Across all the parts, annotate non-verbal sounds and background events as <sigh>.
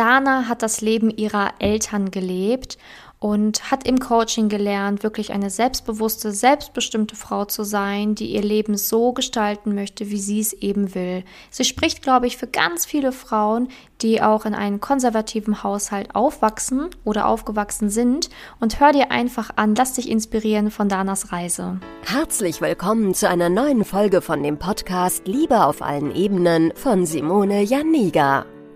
Dana hat das Leben ihrer Eltern gelebt und hat im Coaching gelernt, wirklich eine selbstbewusste, selbstbestimmte Frau zu sein, die ihr Leben so gestalten möchte, wie sie es eben will. Sie spricht, glaube ich, für ganz viele Frauen, die auch in einem konservativen Haushalt aufwachsen oder aufgewachsen sind. Und hör dir einfach an, lass dich inspirieren von Danas Reise. Herzlich willkommen zu einer neuen Folge von dem Podcast Liebe auf allen Ebenen von Simone Janiga.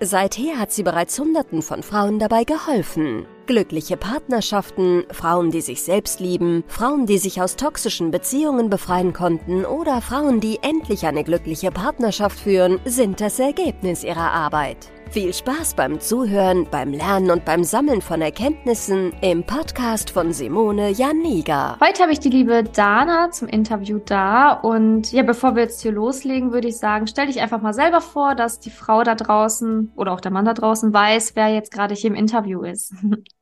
Seither hat sie bereits Hunderten von Frauen dabei geholfen. Glückliche Partnerschaften, Frauen, die sich selbst lieben, Frauen, die sich aus toxischen Beziehungen befreien konnten oder Frauen, die endlich eine glückliche Partnerschaft führen, sind das Ergebnis ihrer Arbeit. Viel Spaß beim Zuhören, beim Lernen und beim Sammeln von Erkenntnissen im Podcast von Simone Janiga. Heute habe ich die liebe Dana zum Interview da und ja, bevor wir jetzt hier loslegen, würde ich sagen, stell dich einfach mal selber vor, dass die Frau da draußen oder auch der Mann da draußen weiß, wer jetzt gerade hier im Interview ist. <laughs>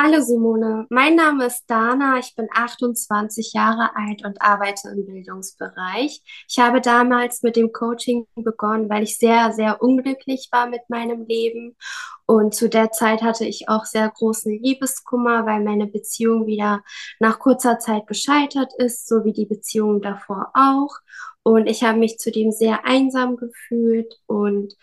Hallo Simone, mein Name ist Dana, ich bin 28 Jahre alt und arbeite im Bildungsbereich. Ich habe damals mit dem Coaching begonnen, weil ich sehr, sehr unglücklich war mit meinem Leben und zu der Zeit hatte ich auch sehr großen Liebeskummer, weil meine Beziehung wieder nach kurzer Zeit gescheitert ist, so wie die Beziehung davor auch. Und ich habe mich zudem sehr einsam gefühlt und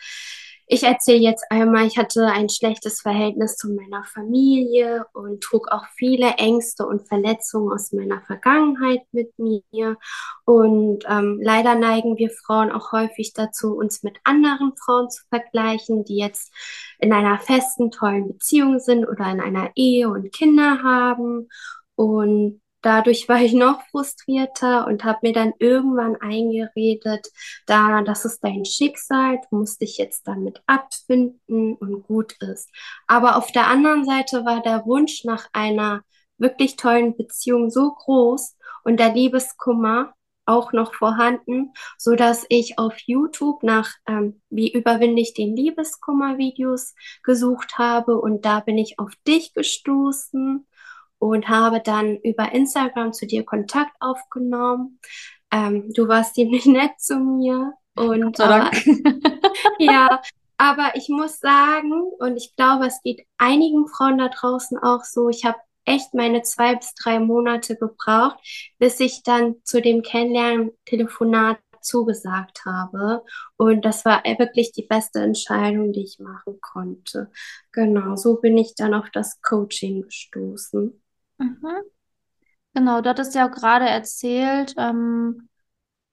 ich erzähle jetzt einmal, ich hatte ein schlechtes Verhältnis zu meiner Familie und trug auch viele Ängste und Verletzungen aus meiner Vergangenheit mit mir. Und ähm, leider neigen wir Frauen auch häufig dazu, uns mit anderen Frauen zu vergleichen, die jetzt in einer festen, tollen Beziehung sind oder in einer Ehe und Kinder haben. Und dadurch war ich noch frustrierter und habe mir dann irgendwann eingeredet, da das ist dein Schicksal, du musst dich jetzt damit abfinden und gut ist. Aber auf der anderen Seite war der Wunsch nach einer wirklich tollen Beziehung so groß und der Liebeskummer auch noch vorhanden, so dass ich auf YouTube nach ähm, wie überwinde ich den Liebeskummer Videos gesucht habe und da bin ich auf dich gestoßen und habe dann über Instagram zu dir Kontakt aufgenommen. Ähm, du warst ziemlich <laughs> nett zu mir und aber, <laughs> ja, aber ich muss sagen und ich glaube, es geht einigen Frauen da draußen auch so. Ich habe echt meine zwei bis drei Monate gebraucht, bis ich dann zu dem Kennenlernen-Telefonat zugesagt habe. Und das war wirklich die beste Entscheidung, die ich machen konnte. Genau, so bin ich dann auf das Coaching gestoßen. Mhm. Genau, du hattest ja auch gerade erzählt, ähm,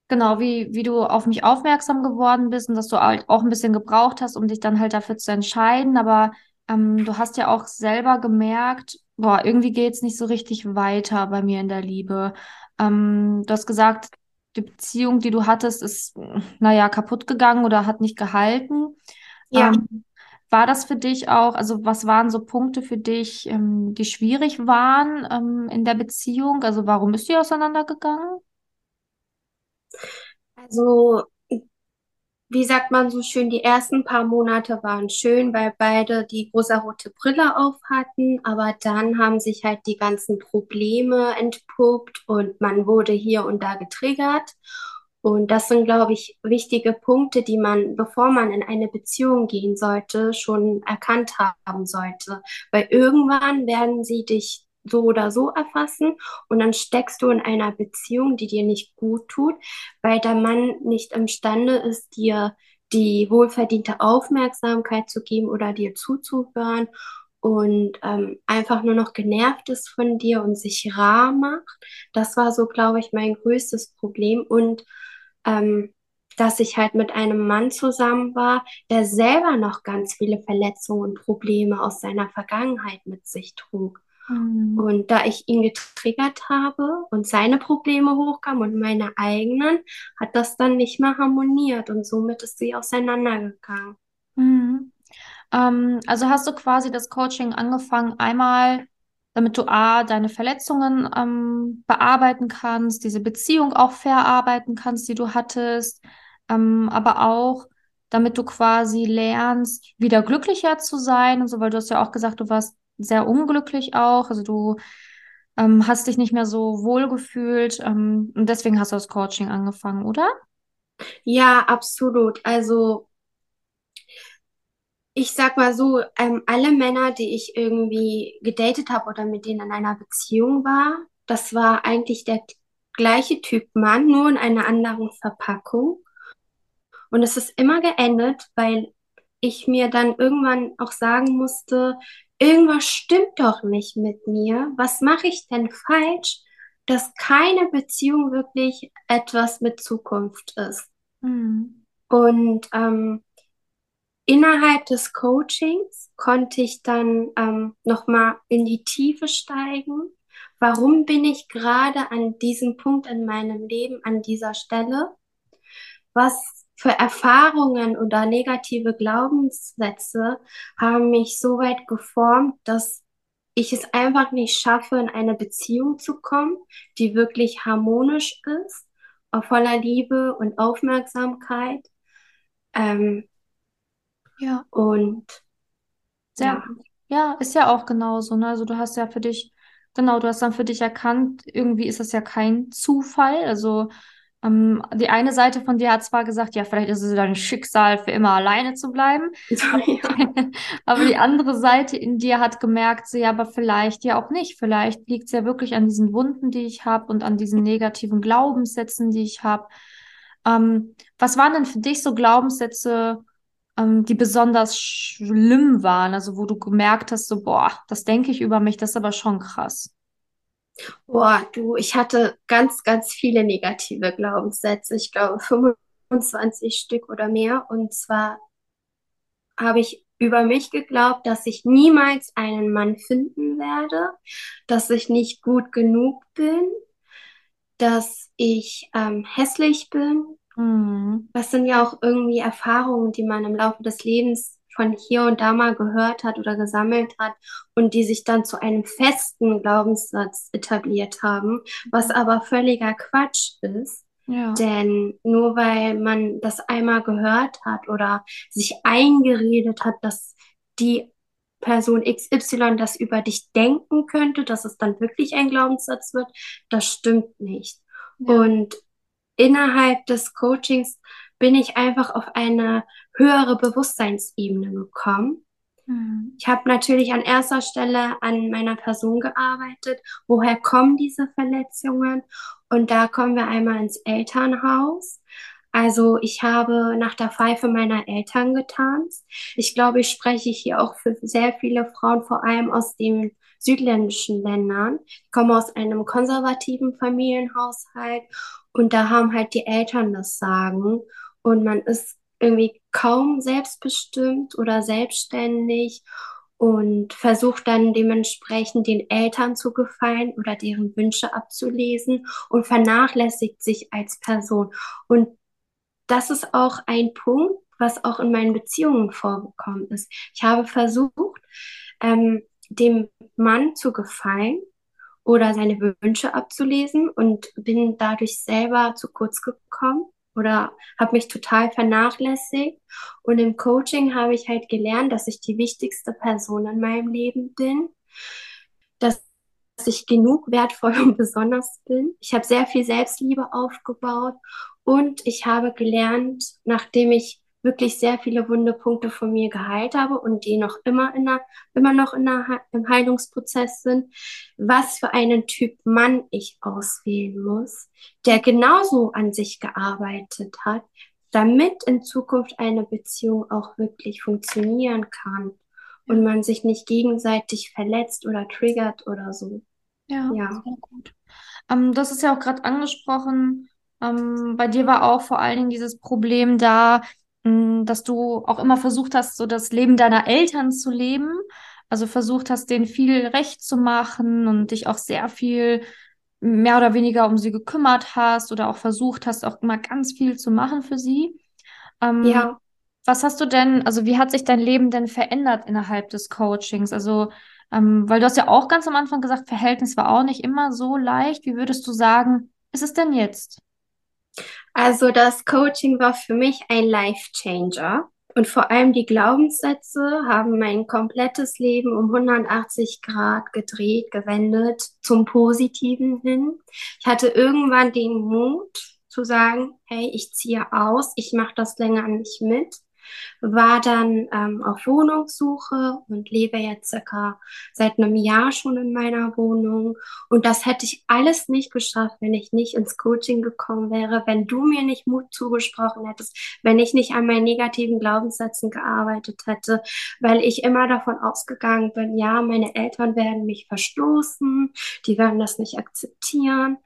genau, wie, wie du auf mich aufmerksam geworden bist und dass du halt auch ein bisschen gebraucht hast, um dich dann halt dafür zu entscheiden. Aber ähm, du hast ja auch selber gemerkt, boah, irgendwie geht's nicht so richtig weiter bei mir in der Liebe. Ähm, du hast gesagt, die Beziehung, die du hattest, ist, naja, kaputt gegangen oder hat nicht gehalten. Ja. Ähm, war das für dich auch, also was waren so Punkte für dich, ähm, die schwierig waren ähm, in der Beziehung? Also warum bist du auseinandergegangen? Also, wie sagt man so schön, die ersten paar Monate waren schön, weil beide die rosa-rote Brille auf hatten, aber dann haben sich halt die ganzen Probleme entpuppt und man wurde hier und da getriggert. Und das sind, glaube ich, wichtige Punkte, die man, bevor man in eine Beziehung gehen sollte, schon erkannt haben sollte. Weil irgendwann werden sie dich so oder so erfassen und dann steckst du in einer Beziehung, die dir nicht gut tut, weil der Mann nicht imstande ist, dir die wohlverdiente Aufmerksamkeit zu geben oder dir zuzuhören und ähm, einfach nur noch genervt ist von dir und sich rar macht. Das war so, glaube ich, mein größtes Problem und ähm, dass ich halt mit einem Mann zusammen war, der selber noch ganz viele Verletzungen und Probleme aus seiner Vergangenheit mit sich trug. Mhm. Und da ich ihn getriggert habe und seine Probleme hochkamen und meine eigenen, hat das dann nicht mehr harmoniert und somit ist sie auseinandergegangen. Mhm. Ähm, also hast du quasi das Coaching angefangen, einmal, damit du A, deine Verletzungen ähm, bearbeiten kannst, diese Beziehung auch verarbeiten kannst, die du hattest, ähm, aber auch, damit du quasi lernst, wieder glücklicher zu sein und so, weil du hast ja auch gesagt, du warst sehr unglücklich auch, also du ähm, hast dich nicht mehr so wohl gefühlt ähm, und deswegen hast du das Coaching angefangen, oder? Ja, absolut. Also ich sag mal so, ähm, alle Männer, die ich irgendwie gedatet habe oder mit denen in einer Beziehung war, das war eigentlich der gleiche Typ Mann, nur in einer anderen Verpackung. Und es ist immer geendet, weil ich mir dann irgendwann auch sagen musste, irgendwas stimmt doch nicht mit mir. Was mache ich denn falsch, dass keine Beziehung wirklich etwas mit Zukunft ist? Mhm. Und ähm, innerhalb des Coachings konnte ich dann ähm, nochmal in die Tiefe steigen. Warum bin ich gerade an diesem Punkt in meinem Leben, an dieser Stelle? Was für Erfahrungen oder negative Glaubenssätze haben mich so weit geformt, dass ich es einfach nicht schaffe, in eine Beziehung zu kommen, die wirklich harmonisch ist, voller Liebe und Aufmerksamkeit. Ähm, Ja, und ja, gut. Ja, ist ja auch genauso, ne? Also du hast ja für dich, genau, du hast dann für dich erkannt, irgendwie ist das ja kein Zufall. Also ähm, die eine Seite von dir hat zwar gesagt, ja, vielleicht ist es dein Schicksal, für immer alleine zu bleiben, aber, <laughs> ja, <laughs> aber die andere Seite in dir hat gemerkt, so, ja, aber vielleicht ja auch nicht. Vielleicht liegt es ja wirklich an diesen Wunden, die ich habe und an diesen negativen Glaubenssätzen, die ich habe. Ähm, was waren denn für dich so Glaubenssätze? Ähm, die besonders schlimm waren, also wo du gemerkt hast, so, boah, das denke ich über mich, das ist aber schon krass. boah, du, ich hatte ganz, ganz viele negative Glaubenssätze. Ich glaube 25 Stück oder mehr. Und zwar habe ich über mich geglaubt, dass ich niemals einen Mann finden werde, dass ich nicht gut genug bin, dass ich ähm, hässlich bin, Mhm. Das sind ja auch irgendwie Erfahrungen, die man im Laufe des Lebens von hier und da mal gehört hat oder gesammelt hat und die sich dann zu einem festen Glaubenssatz etabliert haben, was aber völliger Quatsch ist. Ja. Denn nur weil man das einmal gehört hat oder sich eingeredet hat, dass die Person XY das über dich denken könnte, dass es dann wirklich ein Glaubenssatz wird, das stimmt nicht. Ja. Und innerhalb des Coachings bin ich einfach auf eine höhere Bewusstseinsebene gekommen. Mhm. Ich habe natürlich an erster Stelle an meiner Person gearbeitet. Woher kommen diese Verletzungen? Und da kommen wir einmal ins Elternhaus. Also ich habe nach der Pfeife meiner Eltern getanzt. Ich glaube, ich spreche hier auch für sehr viele Frauen, vor allem aus den südländischen Ländern. Ich komme aus einem konservativen Familienhaushalt und da haben halt die Eltern das Sagen und man ist irgendwie kaum selbstbestimmt oder selbstständig und versucht dann dementsprechend den Eltern zu gefallen oder deren Wünsche abzulesen und vernachlässigt sich als Person. Und das ist auch ein Punkt, was auch in meinen Beziehungen vorgekommen ist. Ich habe versucht, ähm, dem Mann zu gefallen oder seine Wünsche abzulesen und bin dadurch selber zu kurz gekommen oder habe mich total vernachlässigt. Und im Coaching habe ich halt gelernt, dass ich die wichtigste Person in meinem Leben bin, dass ich genug wertvoll <laughs> und besonders bin. Ich habe sehr viel Selbstliebe aufgebaut und ich habe gelernt, nachdem ich wirklich sehr viele wunde Punkte von mir geheilt habe und die noch immer in der, immer noch in der, im Heilungsprozess sind, was für einen Typ Mann ich auswählen muss, der genauso an sich gearbeitet hat, damit in Zukunft eine Beziehung auch wirklich funktionieren kann und man sich nicht gegenseitig verletzt oder triggert oder so. Ja, Ja. sehr gut. Ähm, das ist ja auch gerade angesprochen. Ähm, bei dir war auch vor allen Dingen dieses Problem da, dass du auch immer versucht hast, so das Leben deiner Eltern zu leben. Also versucht hast, denen viel recht zu machen und dich auch sehr viel mehr oder weniger um sie gekümmert hast oder auch versucht hast, auch immer ganz viel zu machen für sie. Ähm, Ja. Was hast du denn, also wie hat sich dein Leben denn verändert innerhalb des Coachings? Also, ähm, weil du hast ja auch ganz am Anfang gesagt, Verhältnis war auch nicht immer so leicht. Wie würdest du sagen, ist es denn jetzt? Also das Coaching war für mich ein Life Changer. Und vor allem die Glaubenssätze haben mein komplettes Leben um 180 Grad gedreht, gewendet zum Positiven hin. Ich hatte irgendwann den Mut zu sagen, hey, ich ziehe aus, ich mache das länger nicht mit war dann ähm, auf Wohnungssuche und lebe jetzt circa seit einem Jahr schon in meiner Wohnung. Und das hätte ich alles nicht geschafft, wenn ich nicht ins Coaching gekommen wäre, wenn du mir nicht Mut zugesprochen hättest, wenn ich nicht an meinen negativen Glaubenssätzen gearbeitet hätte, weil ich immer davon ausgegangen bin, ja, meine Eltern werden mich verstoßen, die werden das nicht akzeptieren.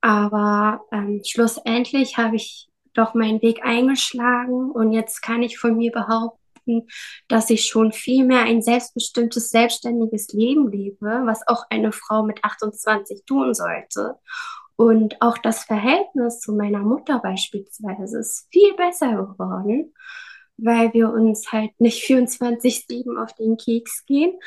Aber ähm, schlussendlich habe ich doch meinen Weg eingeschlagen und jetzt kann ich von mir behaupten, dass ich schon viel mehr ein selbstbestimmtes, selbstständiges Leben lebe, was auch eine Frau mit 28 tun sollte. Und auch das Verhältnis zu meiner Mutter beispielsweise ist viel besser geworden, weil wir uns halt nicht 24-7 auf den Keks gehen,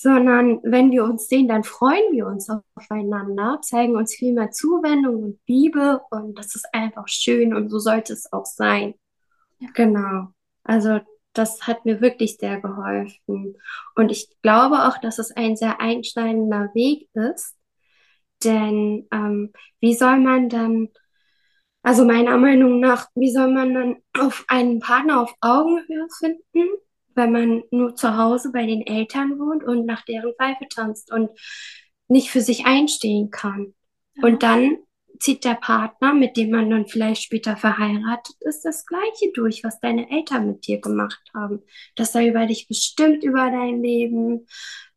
sondern wenn wir uns sehen, dann freuen wir uns aufeinander, zeigen uns viel mehr Zuwendung und Liebe und das ist einfach schön und so sollte es auch sein. Ja. Genau. Also das hat mir wirklich sehr geholfen und ich glaube auch, dass es ein sehr einschneidender Weg ist, denn ähm, wie soll man dann also meiner Meinung nach, wie soll man dann auf einen Partner auf Augenhöhe finden, wenn man nur zu Hause bei den Eltern wohnt und nach deren Pfeife tanzt und nicht für sich einstehen kann. Ja. Und dann zieht der Partner, mit dem man dann vielleicht später verheiratet ist, das Gleiche durch, was deine Eltern mit dir gemacht haben. Dass er über dich bestimmt über dein Leben,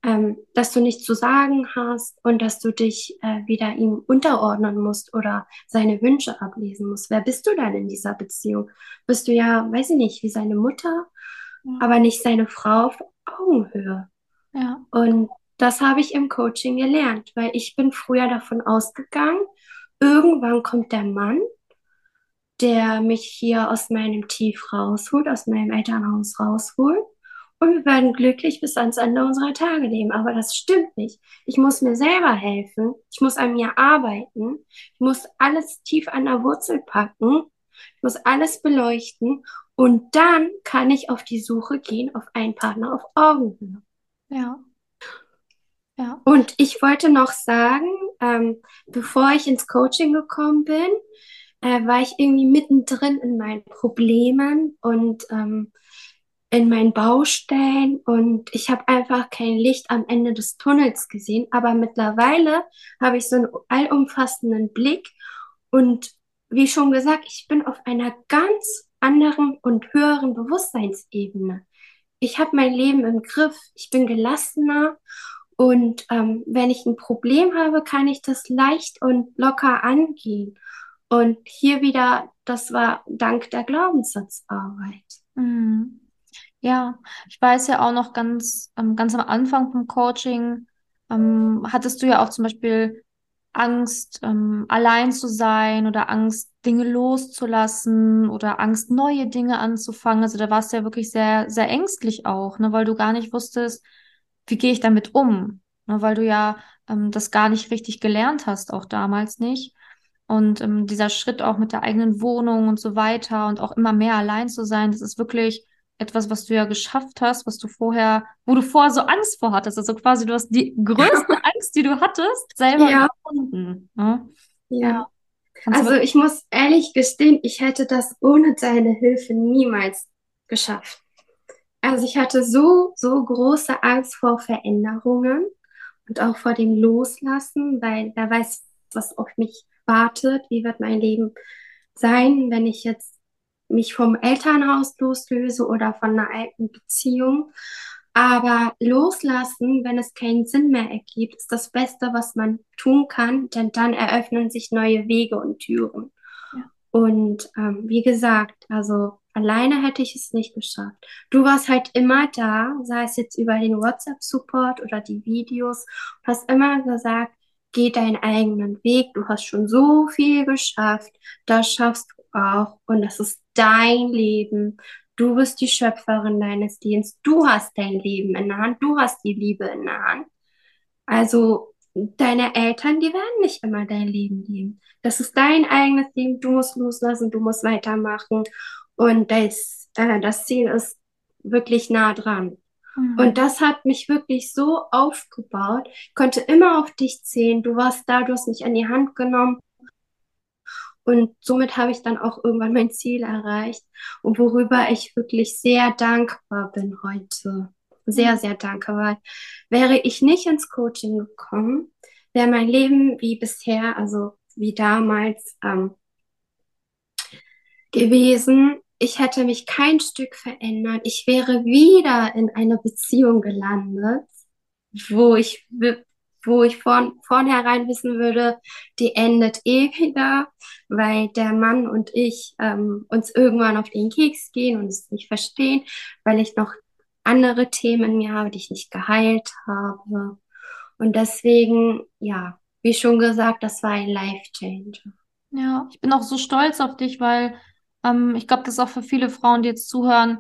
ähm, dass du nichts zu sagen hast und dass du dich äh, wieder ihm unterordnen musst oder seine Wünsche ablesen musst. Wer bist du dann in dieser Beziehung? Bist du ja, weiß ich nicht, wie seine Mutter aber nicht seine Frau auf Augenhöhe. Ja. Und das habe ich im Coaching gelernt, weil ich bin früher davon ausgegangen, irgendwann kommt der Mann, der mich hier aus meinem Tief rausholt, aus meinem Elternhaus rausholt. Und wir werden glücklich bis ans Ende unserer Tage leben. Aber das stimmt nicht. Ich muss mir selber helfen. Ich muss an mir arbeiten. Ich muss alles tief an der Wurzel packen. Ich muss alles beleuchten. Und dann kann ich auf die Suche gehen auf einen Partner auf Augenhöhe. Ja. Ja. Und ich wollte noch sagen, ähm, bevor ich ins Coaching gekommen bin, äh, war ich irgendwie mittendrin in meinen Problemen und ähm, in meinen Baustellen und ich habe einfach kein Licht am Ende des Tunnels gesehen. Aber mittlerweile habe ich so einen allumfassenden Blick und wie schon gesagt, ich bin auf einer ganz anderen und höheren Bewusstseinsebene. Ich habe mein Leben im Griff, ich bin gelassener und ähm, wenn ich ein Problem habe, kann ich das leicht und locker angehen. Und hier wieder, das war dank der Glaubenssatzarbeit. Mhm. Ja, ich weiß ja auch noch ganz, ähm, ganz am Anfang vom Coaching, ähm, hattest du ja auch zum Beispiel Angst, ähm, allein zu sein oder Angst, Dinge loszulassen oder Angst, neue Dinge anzufangen. Also da warst du ja wirklich sehr, sehr ängstlich auch, ne, weil du gar nicht wusstest, wie gehe ich damit um, ne, weil du ja ähm, das gar nicht richtig gelernt hast, auch damals nicht. Und ähm, dieser Schritt auch mit der eigenen Wohnung und so weiter und auch immer mehr allein zu sein, das ist wirklich etwas, was du ja geschafft hast, was du vorher, wo du vorher so Angst vor hattest. Also quasi, du hast die größte <laughs> Angst, die du hattest, selber ja. gefunden. Ne? Ja. ja. Also ich muss ehrlich gestehen, ich hätte das ohne deine Hilfe niemals geschafft. Also ich hatte so, so große Angst vor Veränderungen und auch vor dem Loslassen, weil wer weiß, was auf mich wartet, wie wird mein Leben sein, wenn ich jetzt mich vom Elternhaus loslöse oder von einer alten Beziehung. Aber loslassen, wenn es keinen Sinn mehr ergibt, ist das Beste, was man tun kann, denn dann eröffnen sich neue Wege und Türen. Ja. Und ähm, wie gesagt, also alleine hätte ich es nicht geschafft. Du warst halt immer da, sei es jetzt über den WhatsApp-Support oder die Videos, hast immer gesagt, geh deinen eigenen Weg, du hast schon so viel geschafft, das schaffst du auch und das ist dein Leben. Du bist die Schöpferin deines Lebens. Du hast dein Leben in der Hand. Du hast die Liebe in der Hand. Also deine Eltern, die werden nicht immer dein Leben leben. Das ist dein eigenes Leben. Du musst loslassen. Du musst weitermachen. Und das, äh, das Ziel ist wirklich nah dran. Mhm. Und das hat mich wirklich so aufgebaut. Ich konnte immer auf dich zählen. Du warst da, du hast mich an die Hand genommen. Und somit habe ich dann auch irgendwann mein Ziel erreicht und worüber ich wirklich sehr dankbar bin heute. Sehr, mhm. sehr dankbar. Weil wäre ich nicht ins Coaching gekommen, wäre mein Leben wie bisher, also wie damals ähm, gewesen. Ich hätte mich kein Stück verändert. Ich wäre wieder in einer Beziehung gelandet, wo ich wo ich von vornherein wissen würde, die endet eh <laughs> wieder, weil der Mann und ich ähm, uns irgendwann auf den Keks gehen und es nicht verstehen, weil ich noch andere Themen in mir habe, die ich nicht geheilt habe. Und deswegen, ja, wie schon gesagt, das war ein Life Changer. Ja, ich bin auch so stolz auf dich, weil ähm, ich glaube, das ist auch für viele Frauen, die jetzt zuhören,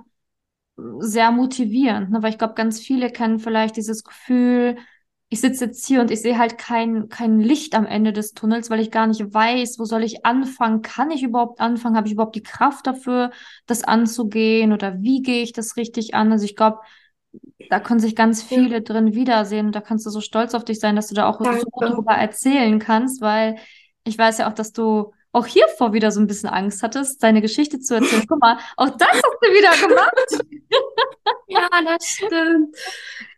sehr motivierend, ne? weil ich glaube, ganz viele kennen vielleicht dieses Gefühl, ich sitze jetzt hier und ich sehe halt kein, kein Licht am Ende des Tunnels, weil ich gar nicht weiß, wo soll ich anfangen? Kann ich überhaupt anfangen? Habe ich überhaupt die Kraft dafür, das anzugehen? Oder wie gehe ich das richtig an? Also ich glaube, da können sich ganz viele ja. drin wiedersehen und da kannst du so stolz auf dich sein, dass du da auch Danke. so darüber erzählen kannst, weil ich weiß ja auch, dass du auch hiervor wieder so ein bisschen Angst hattest, deine Geschichte zu erzählen. Guck mal, auch das hast du wieder gemacht. <laughs> ja, das stimmt. <laughs>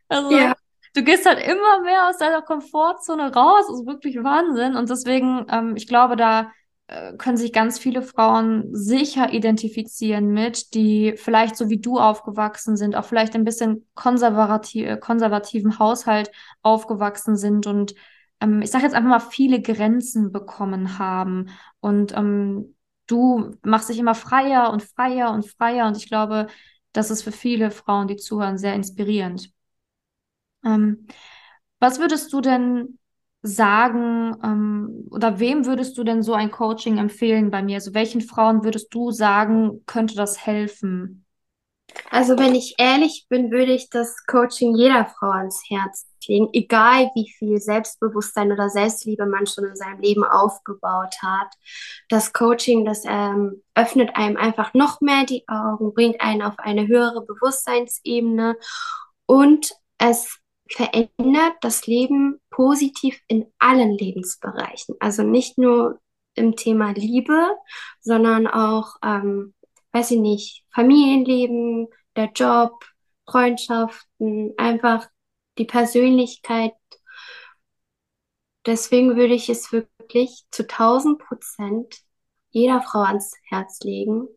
Also, ja du gehst halt immer mehr aus deiner Komfortzone raus. Das ist wirklich Wahnsinn. Und deswegen, ähm, ich glaube, da äh, können sich ganz viele Frauen sicher identifizieren mit, die vielleicht so wie du aufgewachsen sind, auch vielleicht ein bisschen konservativ, äh, konservativen Haushalt aufgewachsen sind und ähm, ich sage jetzt einfach mal viele Grenzen bekommen haben. Und ähm, du machst dich immer freier und freier und freier. Und ich glaube, das ist für viele Frauen, die zuhören, sehr inspirierend. Ähm, was würdest du denn sagen ähm, oder wem würdest du denn so ein Coaching empfehlen bei mir? Also welchen Frauen würdest du sagen, könnte das helfen? Also wenn ich ehrlich bin, würde ich das Coaching jeder Frau ans Herz legen, egal wie viel Selbstbewusstsein oder Selbstliebe man schon in seinem Leben aufgebaut hat. Das Coaching, das ähm, öffnet einem einfach noch mehr die Augen, bringt einen auf eine höhere Bewusstseinsebene und es verändert das Leben positiv in allen Lebensbereichen. Also nicht nur im Thema Liebe, sondern auch, ähm, weiß ich nicht, Familienleben, der Job, Freundschaften, einfach die Persönlichkeit. Deswegen würde ich es wirklich zu 1000 Prozent jeder Frau ans Herz legen,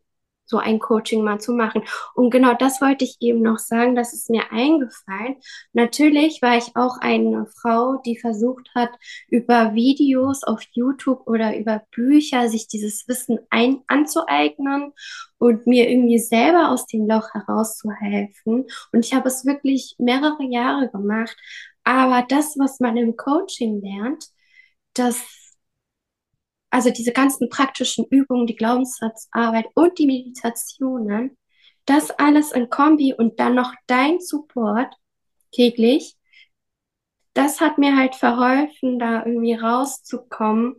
so ein Coaching mal zu machen. Und genau das wollte ich eben noch sagen, das ist mir eingefallen. Natürlich war ich auch eine Frau, die versucht hat, über Videos auf YouTube oder über Bücher sich dieses Wissen ein anzueignen und mir irgendwie selber aus dem Loch herauszuhelfen. Und ich habe es wirklich mehrere Jahre gemacht. Aber das, was man im Coaching lernt, das also diese ganzen praktischen Übungen, die Glaubenssatzarbeit und die Meditationen, das alles in Kombi und dann noch dein Support täglich, das hat mir halt verholfen, da irgendwie rauszukommen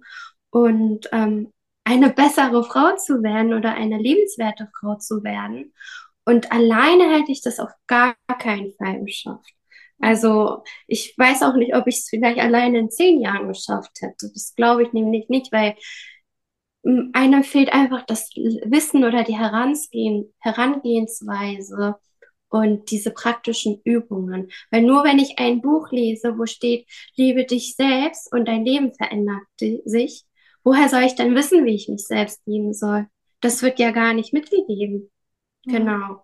und ähm, eine bessere Frau zu werden oder eine lebenswerte Frau zu werden. Und alleine hätte ich das auf gar keinen Fall geschafft. Also ich weiß auch nicht, ob ich es vielleicht alleine in zehn Jahren geschafft hätte. Das glaube ich nämlich nicht, weil hm, einem fehlt einfach das Wissen oder die Herangehen, Herangehensweise und diese praktischen Übungen. Weil nur wenn ich ein Buch lese, wo steht, liebe dich selbst und dein Leben verändert sich, woher soll ich dann wissen, wie ich mich selbst lieben soll? Das wird ja gar nicht mitgegeben. Genau.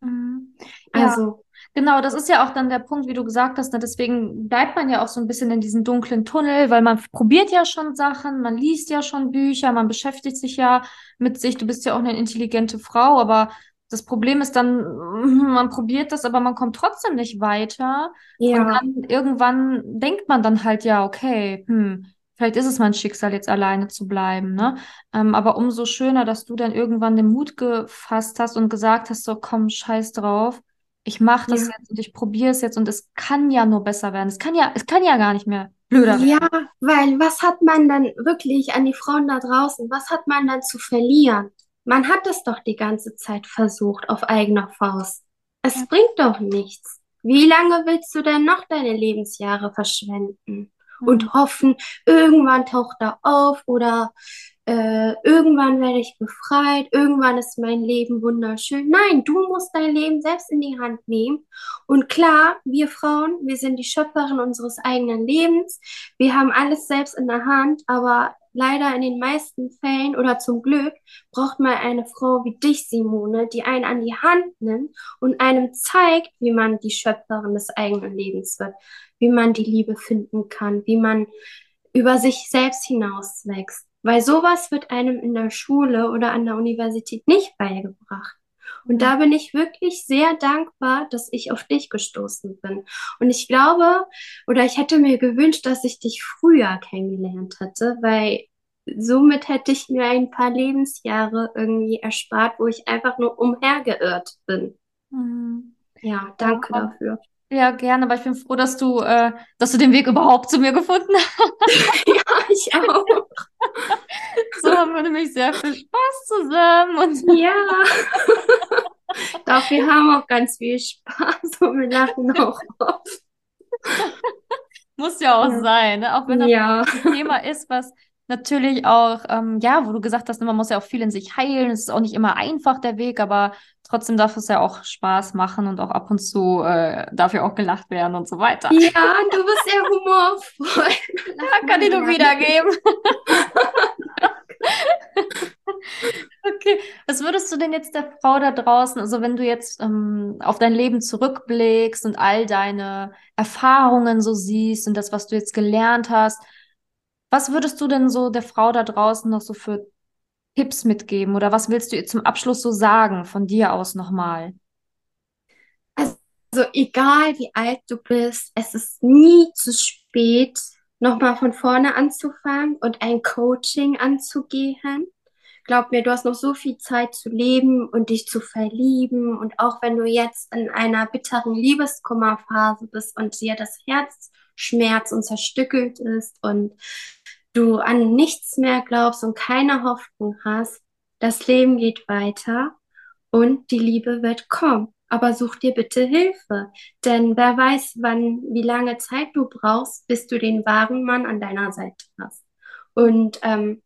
Mhm. Ja. Also Genau, das ist ja auch dann der Punkt, wie du gesagt hast. Ne? Deswegen bleibt man ja auch so ein bisschen in diesem dunklen Tunnel, weil man probiert ja schon Sachen, man liest ja schon Bücher, man beschäftigt sich ja mit sich. Du bist ja auch eine intelligente Frau, aber das Problem ist dann, <laughs> man probiert das, aber man kommt trotzdem nicht weiter. Ja. Und dann irgendwann denkt man dann halt, ja, okay, hm, vielleicht ist es mein Schicksal, jetzt alleine zu bleiben, ne? Ähm, aber umso schöner, dass du dann irgendwann den Mut gefasst hast und gesagt hast, so komm, scheiß drauf. Ich mache das Ja. jetzt und ich probiere es jetzt und es kann ja nur besser werden. Es kann ja, es kann ja gar nicht mehr blöder werden. Ja, weil was hat man dann wirklich an die Frauen da draußen, was hat man dann zu verlieren? Man hat es doch die ganze Zeit versucht auf eigener Faust. Es Ja. bringt doch nichts. Wie lange willst du denn noch deine Lebensjahre verschwenden und Mhm. hoffen, irgendwann taucht er auf oder äh, irgendwann werde ich befreit, irgendwann ist mein Leben wunderschön. Nein, du musst dein Leben selbst in die Hand nehmen. Und klar, wir Frauen, wir sind die Schöpferin unseres eigenen Lebens. Wir haben alles selbst in der Hand, aber leider in den meisten Fällen oder zum Glück braucht man eine Frau wie dich, Simone, die einen an die Hand nimmt und einem zeigt, wie man die Schöpferin des eigenen Lebens wird, wie man die Liebe finden kann, wie man über sich selbst hinauswächst. Weil sowas wird einem in der Schule oder an der Universität nicht beigebracht. Und da bin ich wirklich sehr dankbar, dass ich auf dich gestoßen bin. Und ich glaube, oder ich hätte mir gewünscht, dass ich dich früher kennengelernt hätte, weil somit hätte ich mir ein paar Lebensjahre irgendwie erspart, wo ich einfach nur umhergeirrt bin. Mhm. Ja, danke Ja. dafür. Ja, gerne, aber ich bin froh, dass du, äh, dass du den Weg überhaupt zu mir gefunden hast. <laughs> Ja, ich auch. Haben wir nämlich sehr viel Spaß zusammen und <laughs> Ja. Doch, wir haben auch ganz viel Spaß und wir lachen auch oft. muss ja auch Ja. sein, ne? Auch wenn das Ja. ein Thema ist, was natürlich auch, ähm, ja, wo du gesagt hast, ne, man muss ja auch viel in sich heilen. Es ist auch nicht immer einfach der Weg, aber trotzdem darf es ja auch Spaß machen und auch ab und zu äh, darf ja auch gelacht werden und so weiter. Ja, du bist sehr humorvoll. <laughs> Ja, kann ich nur wiedergeben. <laughs> Okay, was würdest du denn jetzt der Frau da draußen, also wenn du jetzt ähm, auf dein Leben zurückblickst und all deine Erfahrungen so siehst und das, was du jetzt gelernt hast, was würdest du denn so der Frau da draußen noch so für Tipps mitgeben oder was willst du ihr zum Abschluss so sagen von dir aus nochmal? Also egal wie alt du bist, es ist nie zu spät, nochmal von vorne anzufangen und ein Coaching anzugehen. Glaub mir, du hast noch so viel Zeit zu leben und dich zu verlieben. Und auch wenn du jetzt in einer bitteren Liebeskummerphase bist und dir das Herz schmerzt und zerstückelt ist und du an nichts mehr glaubst und keine Hoffnung hast, das Leben geht weiter und die Liebe wird kommen. Aber such dir bitte Hilfe, denn wer weiß, wann, wie lange Zeit du brauchst, bis du den wahren Mann an deiner Seite hast. Und ähm,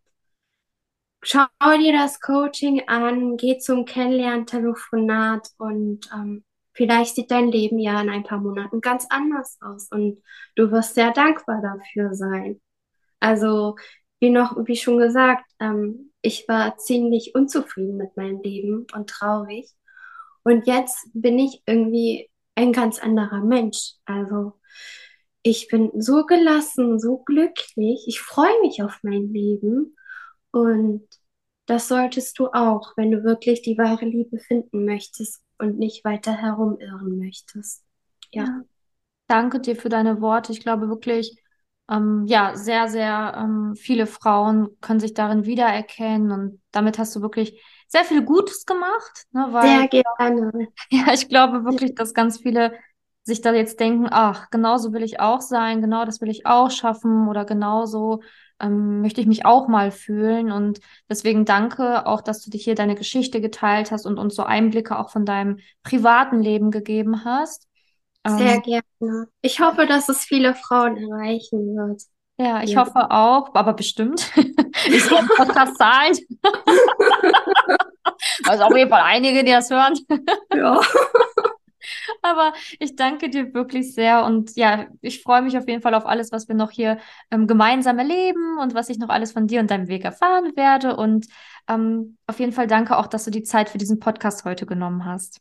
schau dir das Coaching an, geh zum Kennenlerntelefonat und ähm, vielleicht sieht dein Leben ja in ein paar Monaten ganz anders aus und du wirst sehr dankbar dafür sein. Also, wie noch, wie schon gesagt, ähm, ich war ziemlich unzufrieden mit meinem Leben und traurig. Und jetzt bin ich irgendwie ein ganz anderer Mensch. Also, ich bin so gelassen, so glücklich. Ich freue mich auf mein Leben. Und das solltest du auch, wenn du wirklich die wahre Liebe finden möchtest und nicht weiter herumirren möchtest. Ja. Ja. Danke dir für deine Worte. Ich glaube wirklich, ähm, ja, sehr, sehr ähm, viele Frauen können sich darin wiedererkennen und damit hast du wirklich sehr viel Gutes gemacht, ne, weil Sehr gerne. <laughs> ja, ich glaube wirklich, dass ganz viele sich da jetzt denken, ach, genauso will ich auch sein, genau das will ich auch schaffen oder genauso ähm, möchte ich mich auch mal fühlen. Und deswegen danke auch, dass du dich hier deine Geschichte geteilt hast und uns so Einblicke auch von deinem privaten Leben gegeben hast. Sehr Ähm, gerne. Ich hoffe, dass es viele Frauen erreichen wird. ja, ich Ja. hoffe auch, aber bestimmt. <laughs> Ich sehe Podcast-Zahlen. <laughs> Also auf jeden Fall einige, die das hören. <laughs> Ja. <laughs> Aber ich danke dir wirklich sehr und ja, ich freue mich auf jeden Fall auf alles, was wir noch hier ähm, gemeinsam erleben und was ich noch alles von dir und deinem Weg erfahren werde. Und ähm, auf jeden Fall danke auch, dass du die Zeit für diesen Podcast heute genommen hast.